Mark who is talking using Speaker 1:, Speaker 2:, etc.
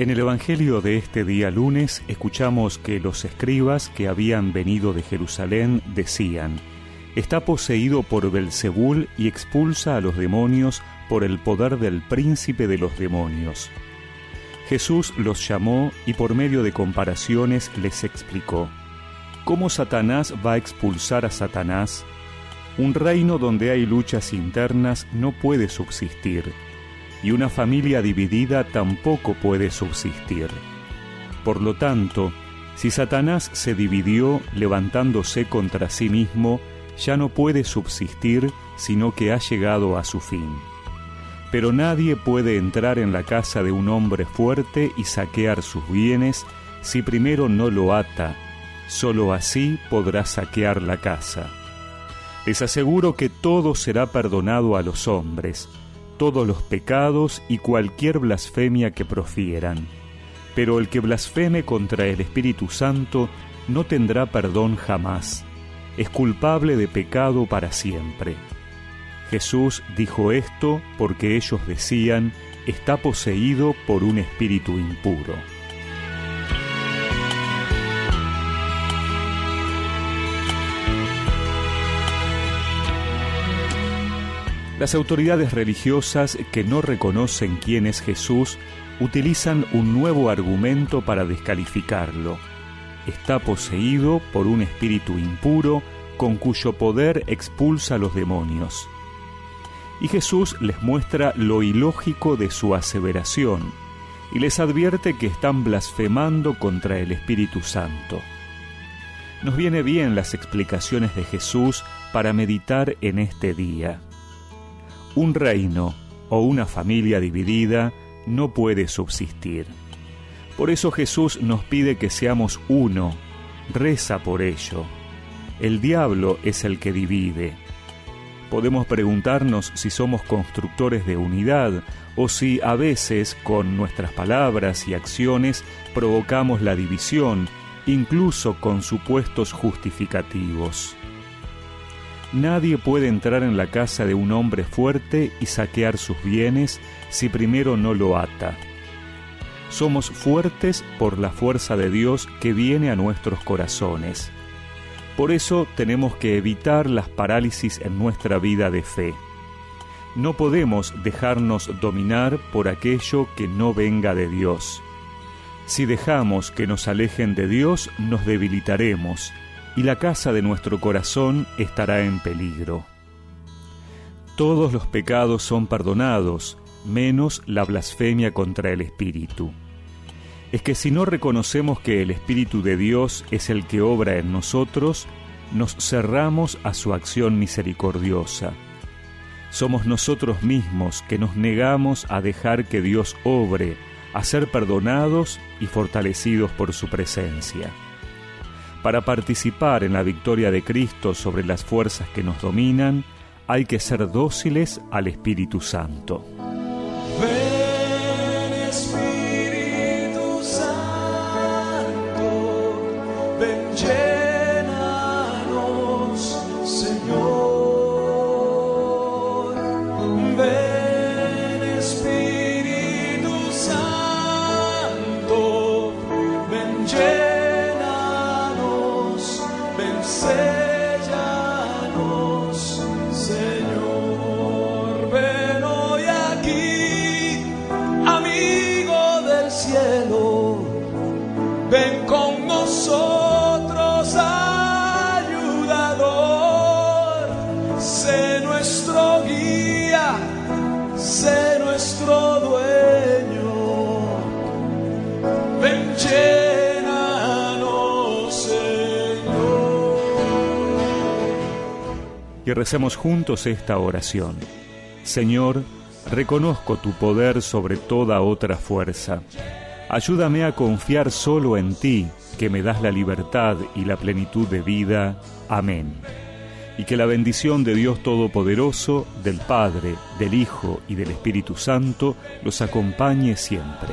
Speaker 1: En el Evangelio de este día lunes escuchamos que los escribas que habían venido de Jerusalén decían, está poseído por Belzebul y expulsa a los demonios por el poder del príncipe de los demonios. Jesús los llamó y por medio de comparaciones les explicó, ¿cómo Satanás va a expulsar a Satanás? Un reino donde hay luchas internas no puede subsistir y una familia dividida tampoco puede subsistir. Por lo tanto, si Satanás se dividió levantándose contra sí mismo, ya no puede subsistir, sino que ha llegado a su fin. Pero nadie puede entrar en la casa de un hombre fuerte y saquear sus bienes si primero no lo ata, sólo así podrá saquear la casa. Les aseguro que todo será perdonado a los hombres, todos los pecados y cualquier blasfemia que profieran. Pero el que blasfeme contra el Espíritu Santo no tendrá perdón jamás. Es culpable de pecado para siempre. Jesús dijo esto porque ellos decían, está poseído por un espíritu impuro. Las autoridades religiosas que no reconocen quién es Jesús utilizan un nuevo argumento para descalificarlo. Está poseído por un espíritu impuro con cuyo poder expulsa a los demonios. Y Jesús les muestra lo ilógico de su aseveración y les advierte que están blasfemando contra el Espíritu Santo. Nos viene bien las explicaciones de Jesús para meditar en este día. Un reino o una familia dividida no puede subsistir. Por eso Jesús nos pide que seamos uno, reza por ello. El diablo es el que divide. Podemos preguntarnos si somos constructores de unidad o si a veces con nuestras palabras y acciones provocamos la división, incluso con supuestos justificativos. Nadie puede entrar en la casa de un hombre fuerte y saquear sus bienes si primero no lo ata. Somos fuertes por la fuerza de Dios que viene a nuestros corazones. Por eso tenemos que evitar las parálisis en nuestra vida de fe. No podemos dejarnos dominar por aquello que no venga de Dios. Si dejamos que nos alejen de Dios, nos debilitaremos y la casa de nuestro corazón estará en peligro. Todos los pecados son perdonados, menos la blasfemia contra el Espíritu. Es que si no reconocemos que el Espíritu de Dios es el que obra en nosotros, nos cerramos a su acción misericordiosa. Somos nosotros mismos que nos negamos a dejar que Dios obre, a ser perdonados y fortalecidos por su presencia. Para participar en la victoria de Cristo sobre las fuerzas que nos dominan, hay que ser dóciles al Espíritu Santo.
Speaker 2: Ven con nosotros, ayudador, sé nuestro guía, sé nuestro dueño, ven llénanos, Señor.
Speaker 1: Y recemos juntos esta oración. Señor, reconozco tu poder sobre toda otra fuerza Ayúdame a confiar solo en ti, que me das la libertad y la plenitud de vida. Amén. Y que la bendición de Dios Todopoderoso, del Padre, del Hijo y del Espíritu Santo los acompañe siempre.